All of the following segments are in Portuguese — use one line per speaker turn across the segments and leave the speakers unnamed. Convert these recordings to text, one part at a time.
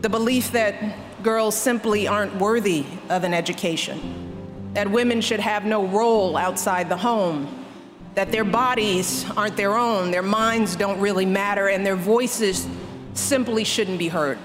The belief that girls simply aren't worthy of an education, that women should have no role outside the home, that their bodies aren't their own, their minds don't really matter, and their voices simply shouldn't be heard.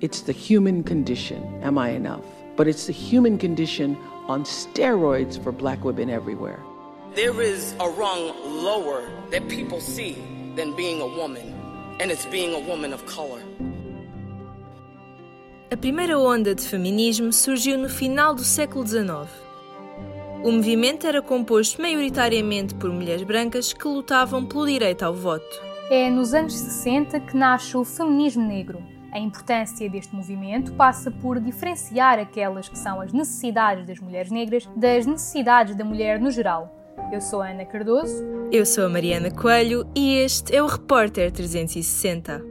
It's the human condition. Am I enough? But it's the human condition on steroids for black women everywhere.
There is a rung lower that people see than being a woman, and it's being a woman of color.
A primeira onda de feminismo surgiu no final do século XIX. O movimento era composto maioritariamente por mulheres brancas que lutavam pelo direito ao voto.
É nos anos 60 que nasce o feminismo negro. A importância deste movimento passa por diferenciar aquelas que são as necessidades das mulheres negras das necessidades da mulher no geral. Eu sou a Ana Cardoso.
Eu sou a Mariana Coelho e este é o Repórter 360.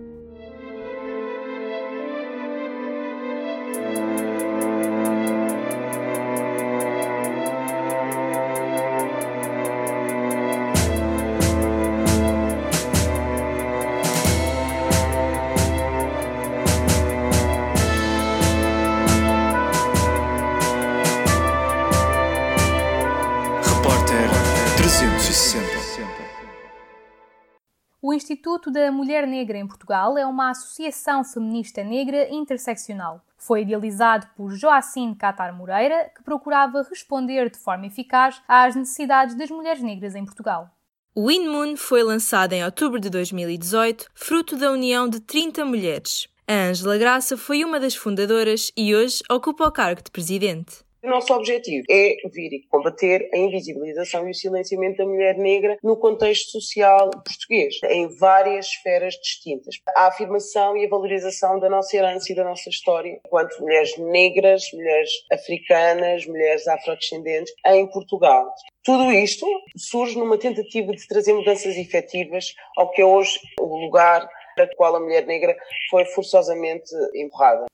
O Instituto da Mulher Negra em Portugal é uma associação feminista negra interseccional. Foi idealizado por Joacine Catar Moreira, que procurava responder de forma eficaz às necessidades das mulheres negras em Portugal.
O InMoon foi lançado em outubro de 2018, fruto da união de 30 mulheres. A Ângela Graça foi uma das fundadoras e hoje ocupa o cargo de presidente.
O nosso objetivo é vir e combater a invisibilização e o silenciamento da mulher negra no contexto social português, em várias esferas distintas. A afirmação e a valorização da nossa herança e da nossa história, enquanto mulheres negras, mulheres africanas, mulheres afrodescendentes em Portugal. Tudo isto surge numa tentativa de trazer mudanças efetivas ao que é hoje o lugar para o qual a mulher negra foi forçosamente empurrada.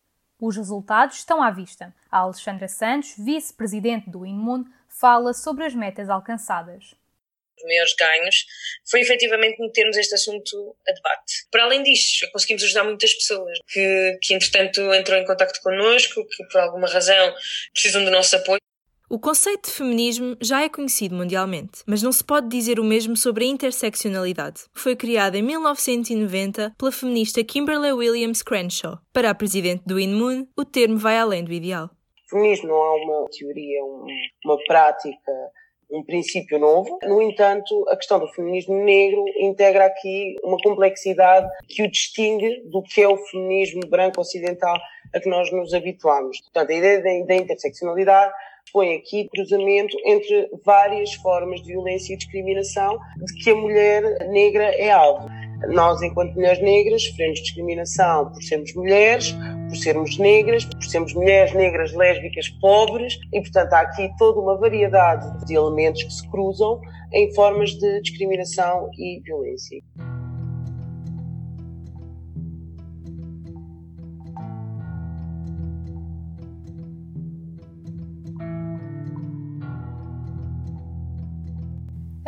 Os resultados estão à vista. A Alexandra Santos, vice-presidente do INMUN, fala sobre as metas alcançadas
os maiores ganhos foi efetivamente metermos este assunto a debate. Para além disto, conseguimos ajudar muitas pessoas que, que entretanto entrou em contato connosco, que por alguma razão precisam do nosso apoio.
O conceito de feminismo já é conhecido mundialmente, mas não se pode dizer o mesmo sobre a interseccionalidade. Foi criada em 1990 pela feminista Kimberly Williams Crenshaw. Para a presidente do INMUN, o termo vai além do ideal.
Feminismo não é uma teoria, uma prática um princípio novo. No entanto, a questão do feminismo negro integra aqui uma complexidade que o distingue do que é o feminismo branco ocidental a que nós nos habituamos. Portanto, a ideia da interseccionalidade põe aqui cruzamento entre várias formas de violência e discriminação de que a mulher negra é alvo. Nós, enquanto mulheres negras, sofremos discriminação por sermos mulheres, por sermos negras, por sermos mulheres negras lésbicas pobres e, portanto, há aqui toda uma variedade de elementos que se cruzam em formas de discriminação e violência.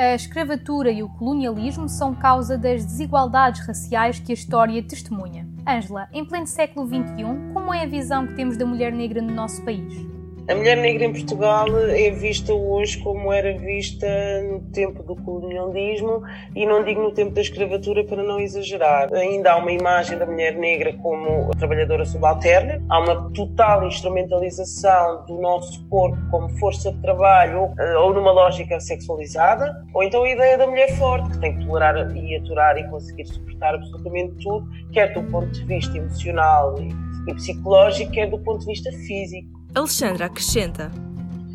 A escravatura e o colonialismo são causa das desigualdades raciais que a história testemunha. Ângela, em pleno século XXI, como é a visão que temos da mulher negra no nosso país?
A mulher negra em Portugal é vista hoje como era vista no tempo do colonialismo e não digo no tempo da escravatura para não exagerar. Ainda há uma imagem da mulher negra como trabalhadora subalterna, há uma total instrumentalização do nosso corpo como força de trabalho ou, eh, ou numa lógica sexualizada, ou então a ideia da mulher forte que tem que tolerar e aturar e conseguir suportar absolutamente tudo, quer do ponto de vista emocional e psicológico, quer do ponto de vista físico.
Alexandra acrescenta.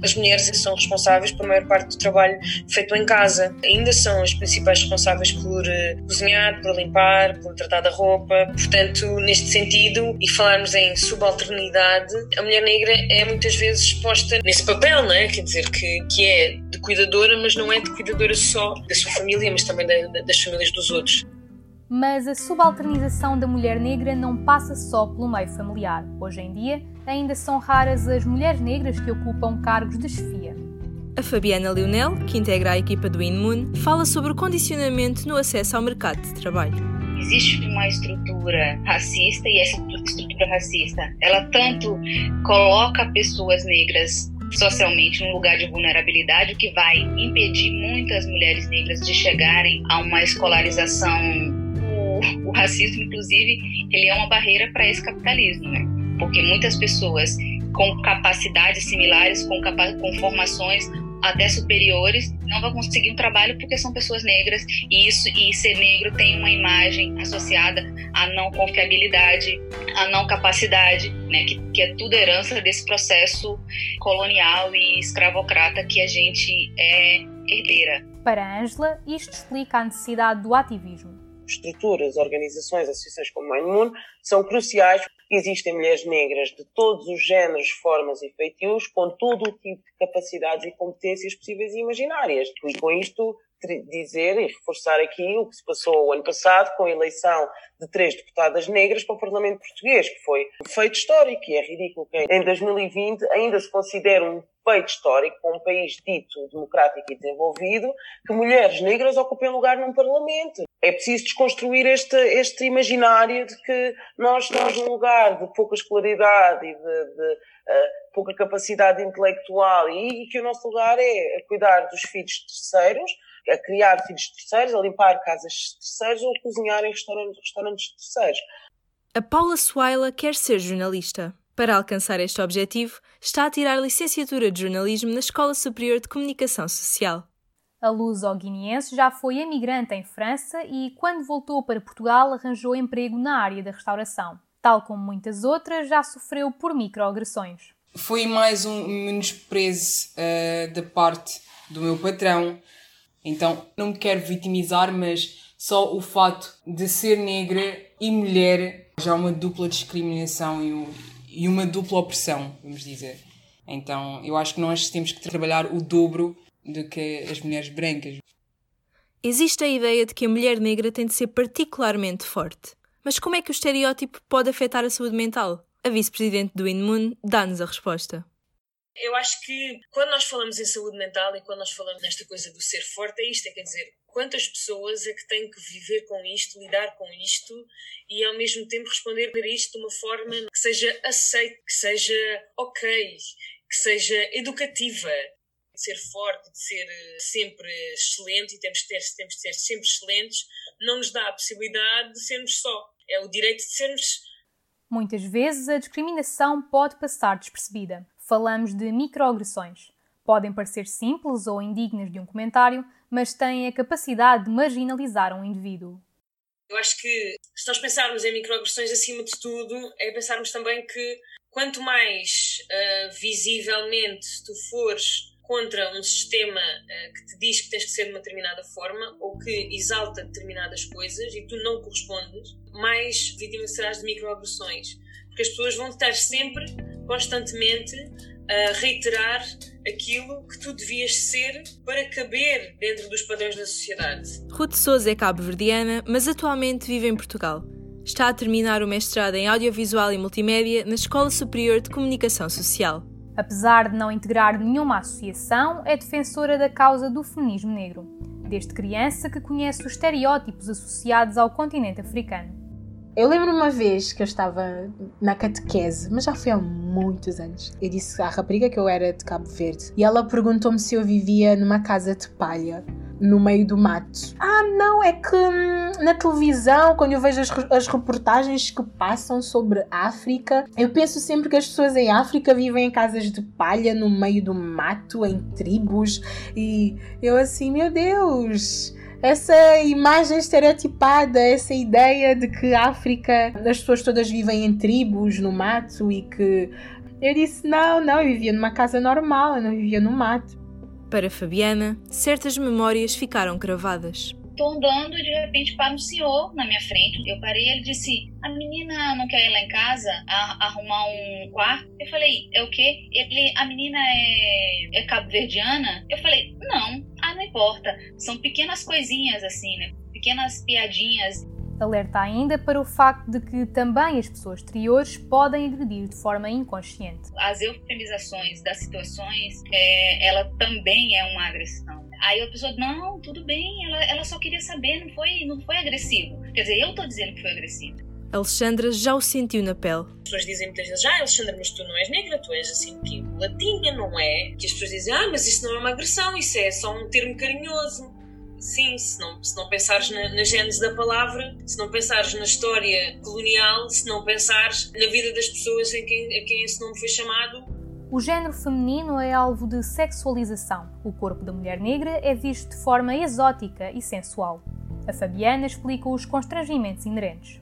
As mulheres são responsáveis pela maior parte do trabalho feito em casa. Ainda são as principais responsáveis por uh, cozinhar, por limpar, por tratar da roupa. Portanto, neste sentido, e falarmos em subalternidade, a mulher negra é muitas vezes exposta nesse papel, não é? Quer dizer, que, que é de cuidadora, mas não é de cuidadora só da sua família, mas também da, das famílias dos outros.
Mas a subalternização da mulher negra não passa só pelo meio familiar. Hoje em dia, ainda são raras as mulheres negras que ocupam cargos de chefia.
A Fabiana Leonel, que integra a equipa do InMoon, fala sobre o condicionamento no acesso ao mercado de trabalho.
existe uma estrutura racista e essa estrutura racista, ela tanto coloca pessoas negras socialmente num lugar de vulnerabilidade, o que vai impedir muitas mulheres negras de chegarem a uma escolarização. O, o racismo, inclusive, ele é uma barreira para esse capitalismo, né? Porque muitas pessoas com capacidades similares, com, capa com formações até superiores não vão conseguir um trabalho porque são pessoas negras e isso e ser negro tem uma imagem associada à não confiabilidade, à não capacidade, né, que, que é tudo herança desse processo colonial e escravocrata que a gente é herdeira.
Para Ângela, isto explica a necessidade do ativismo
estruturas, organizações, associações como a Moon são cruciais. Existem mulheres negras de todos os géneros, formas e feitios, com todo o tipo de capacidades e competências possíveis e imaginárias. E com isto dizer e reforçar aqui o que se passou o ano passado com a eleição de três deputadas negras para o Parlamento Português, que foi um feito histórico e é ridículo que em 2020 ainda se considere um feito histórico para um país dito democrático e desenvolvido que mulheres negras ocupem lugar num Parlamento. É preciso desconstruir este, este imaginário de que nós estamos num lugar de pouca escolaridade e de, de uh, pouca capacidade intelectual e, e que o nosso lugar é cuidar dos filhos de terceiros, a criar filhos de terceiros, a limpar casas de terceiros ou a cozinhar em restaurantes, restaurantes de terceiros.
A Paula Swaila quer ser jornalista. Para alcançar este objetivo, está a tirar licenciatura de jornalismo na Escola Superior de Comunicação Social.
A luso-guineense já foi emigrante em França e, quando voltou para Portugal, arranjou emprego na área da restauração. Tal como muitas outras, já sofreu por microagressões.
Foi mais um menosprezo uh, da parte do meu patrão. Então, não me quero vitimizar, mas só o fato de ser negra e mulher já é uma dupla discriminação e, um, e uma dupla opressão, vamos dizer. Então, eu acho que nós temos que trabalhar o dobro do que as mulheres brancas.
Existe a ideia de que a mulher negra tem de ser particularmente forte. Mas como é que o estereótipo pode afetar a saúde mental? A vice-presidente do INMUN dá-nos a resposta.
Eu acho que quando nós falamos em saúde mental e quando nós falamos nesta coisa do ser forte, é isto: é quer dizer, quantas pessoas é que têm que viver com isto, lidar com isto e ao mesmo tempo responder a isto de uma forma que seja aceite, que seja ok, que seja educativa de ser forte, de ser eh, sempre excelente e temos de, ter, temos de ser sempre excelentes, não nos dá a possibilidade de sermos só. É o direito de sermos.
Muitas vezes a discriminação pode passar despercebida. Falamos de microagressões. Podem parecer simples ou indignas de um comentário, mas têm a capacidade de marginalizar um indivíduo.
Eu acho que se nós pensarmos em microagressões acima de tudo, é pensarmos também que quanto mais uh, visivelmente tu fores contra um sistema uh, que te diz que tens que ser de uma determinada forma ou que exalta determinadas coisas e tu não correspondes, mais vítima serás de microagressões. Porque as pessoas vão estar sempre, constantemente, a reiterar aquilo que tu devias ser para caber dentro dos padrões da sociedade.
Ruth Souza é cabo-verdiana, mas atualmente vive em Portugal. Está a terminar o mestrado em Audiovisual e Multimédia na Escola Superior de Comunicação Social.
Apesar de não integrar nenhuma associação, é defensora da causa do feminismo negro, desde criança que conhece os estereótipos associados ao continente africano.
Eu lembro uma vez que eu estava na catequese, mas já foi há muitos anos. Eu disse à rapariga que eu era de Cabo Verde e ela perguntou-me se eu vivia numa casa de palha no meio do mato. Ah, não, é que hum, na televisão, quando eu vejo as, as reportagens que passam sobre África, eu penso sempre que as pessoas em África vivem em casas de palha no meio do mato, em tribos, e eu assim, meu Deus essa imagem estereotipada, essa ideia de que África, as pessoas todas vivem em tribos, no mato e que. Eu disse: não, não, eu vivia numa casa normal, eu não vivia no mato.
Para Fabiana, certas memórias ficaram gravadas.
Estou andando e de repente para um senhor na minha frente. Eu parei e ele disse: A menina não quer ir lá em casa a, arrumar um quarto? Eu falei: É o quê? Ele: A menina é, é cabo-verdiana? Eu falei: Não, ah, não importa. São pequenas coisinhas assim, né? Pequenas piadinhas
alerta ainda para o facto de que também as pessoas exteriores podem agredir de forma inconsciente.
As eufemizações das situações, é, ela também é uma agressão. Aí a pessoa, não, tudo bem, ela, ela só queria saber, não foi, não foi agressivo. Quer dizer, eu tô dizendo que foi agressivo.
Alexandra já o sentiu na pele.
As pessoas dizem muitas vezes, ah, Alexandra, mas tu não és negra, tu és assim que latinha, não é? Que as pessoas dizem, ah, mas isso não é uma agressão, isso é só um termo carinhoso. Sim, se não, se não pensares na, na gênese da palavra, se não pensares na história colonial, se não pensares na vida das pessoas em quem, a quem esse nome foi chamado.
O género feminino é alvo de sexualização. O corpo da mulher negra é visto de forma exótica e sensual. A Fabiana explica os constrangimentos inerentes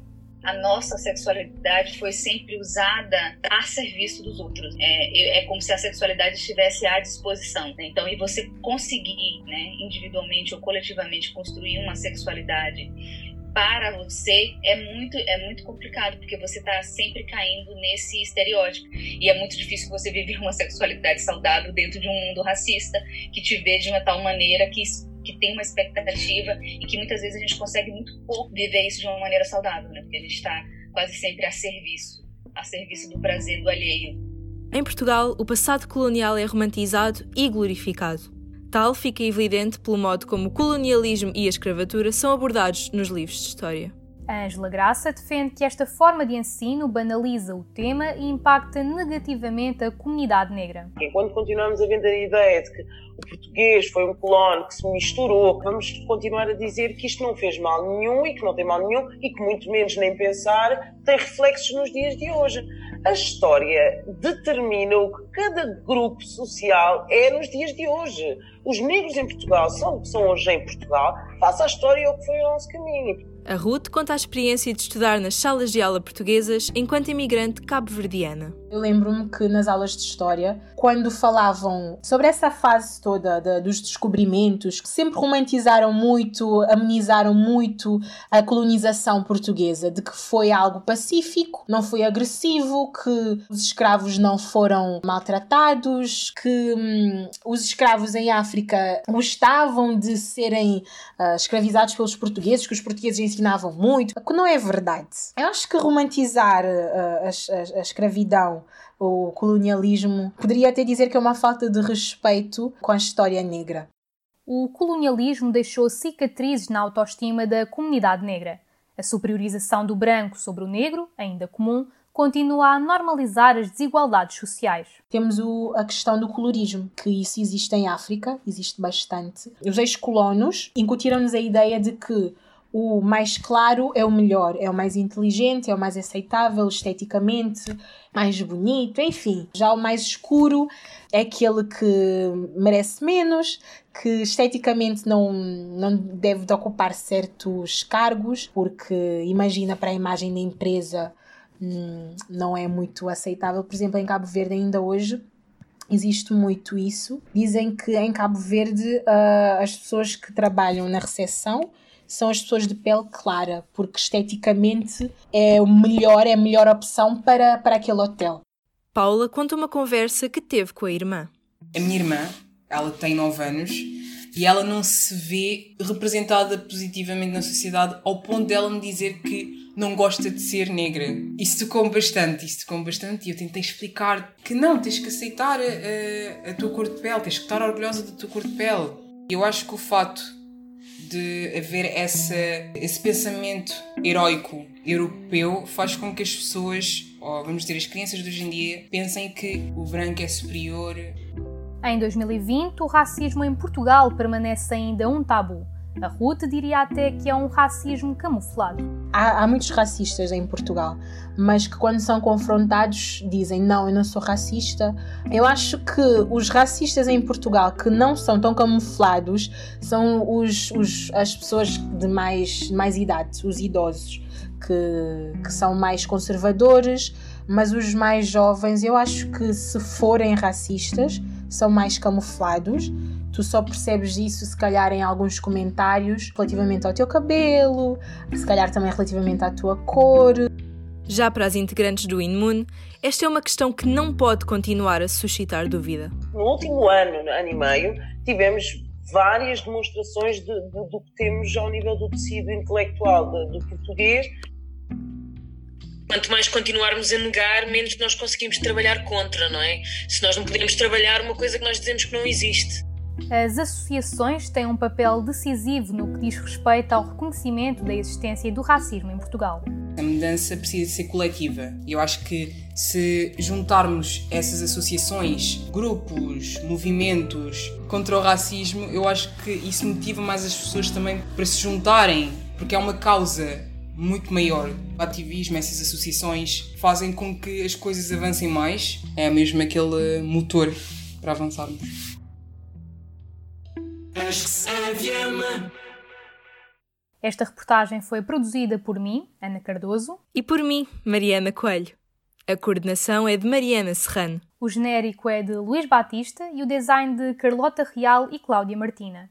a nossa sexualidade foi sempre usada a serviço dos outros. É, é como se a sexualidade estivesse à disposição. Né? Então, e você conseguir, né, individualmente ou coletivamente, construir uma sexualidade para você é muito é muito complicado porque você está sempre caindo nesse estereótipo e é muito difícil você viver uma sexualidade saudável dentro de um mundo racista que te vê de uma tal maneira que que tem uma expectativa e que muitas vezes a gente consegue muito pouco viver isso de uma maneira saudável, né? Porque a gente está quase sempre a serviço, a serviço do prazer do alheio.
Em Portugal, o passado colonial é romantizado e glorificado. Tal fica evidente pelo modo como o colonialismo e a escravatura são abordados nos livros de história.
Angela Graça defende que esta forma de ensino banaliza o tema e impacta negativamente a comunidade negra.
Enquanto continuamos a vender a ideia de que o português foi um colono que se misturou, vamos continuar a dizer que isto não fez mal nenhum e que não tem mal nenhum e que muito menos nem pensar tem reflexos nos dias de hoje. A história determina o que cada grupo social é nos dias de hoje. Os negros em Portugal são o que são hoje em Portugal, faça a história o que foi o nosso caminho.
A Ruth conta a experiência de estudar nas salas de aula portuguesas enquanto imigrante cabo-verdiana.
Eu lembro-me que nas aulas de história, quando falavam sobre essa fase toda de, dos descobrimentos, sempre romantizaram muito, amenizaram muito a colonização portuguesa, de que foi algo pacífico, não foi agressivo, que os escravos não foram maltratados, que hum, os escravos em África gostavam de serem uh, escravizados pelos portugueses, que os portugueses ensinavam muito, que não é verdade. Eu acho que romantizar uh, a, a, a escravidão o colonialismo, poderia até dizer que é uma falta de respeito com a história negra.
O colonialismo deixou cicatrizes na autoestima da comunidade negra. A superiorização do branco sobre o negro, ainda comum, continua a normalizar as desigualdades sociais.
Temos o, a questão do colorismo, que isso existe em África, existe bastante. Os ex-colonos incutiram-nos a ideia de que o mais claro é o melhor, é o mais inteligente, é o mais aceitável esteticamente, mais bonito, enfim. Já o mais escuro é aquele que merece menos, que esteticamente não, não deve de ocupar certos cargos, porque imagina para a imagem da empresa hum, não é muito aceitável. Por exemplo, em Cabo Verde ainda hoje existe muito isso. Dizem que em Cabo Verde uh, as pessoas que trabalham na recepção são as pessoas de pele clara, porque esteticamente é o melhor, é a melhor opção para, para aquele hotel.
Paula conta uma conversa que teve com a irmã.
A minha irmã, ela tem 9 anos e ela não se vê representada positivamente na sociedade ao ponto dela me dizer que não gosta de ser negra. Isso tocou-me bastante, isso tocou-me bastante e eu tentei explicar que não, tens que aceitar a, a, a tua cor de pele, tens que estar orgulhosa da tua cor de pele. Eu acho que o fato de haver essa, esse pensamento heróico europeu faz com que as pessoas, ou vamos dizer, as crianças de hoje em dia, pensem que o branco é superior.
Em 2020, o racismo em Portugal permanece ainda um tabu. A Ruth diria até que é um racismo camuflado.
Há, há, muitos racistas em Portugal, mas que quando são confrontados dizem não, eu não sou racista. Eu acho que os racistas em Portugal que não são tão camuflados são os, os as pessoas de mais, mais idade, os idosos, que, que são mais conservadores, mas os mais jovens, eu acho que se forem racistas, são mais camuflados Tu só percebes isso, se calhar, em alguns comentários relativamente ao teu cabelo, se calhar também relativamente à tua cor.
Já para as integrantes do InMoon, esta é uma questão que não pode continuar a suscitar dúvida.
No último ano, ano e meio, tivemos várias demonstrações de, de, do que temos ao nível do tecido intelectual do, do português.
Quanto mais continuarmos a negar, menos nós conseguimos trabalhar contra, não é? Se nós não podemos trabalhar uma coisa que nós dizemos que não existe.
As associações têm um papel decisivo no que diz respeito ao reconhecimento da existência do racismo em Portugal.
A mudança precisa ser coletiva. Eu acho que se juntarmos essas associações, grupos, movimentos contra o racismo, eu acho que isso motiva mais as pessoas também para se juntarem, porque é uma causa muito maior. O ativismo, essas associações fazem com que as coisas avancem mais. É mesmo aquele motor para avançarmos.
Esta reportagem foi produzida por mim, Ana Cardoso,
e por mim, Mariana Coelho. A coordenação é de Mariana Serrano.
O genérico é de Luís Batista e o design de Carlota Real e Cláudia Martina.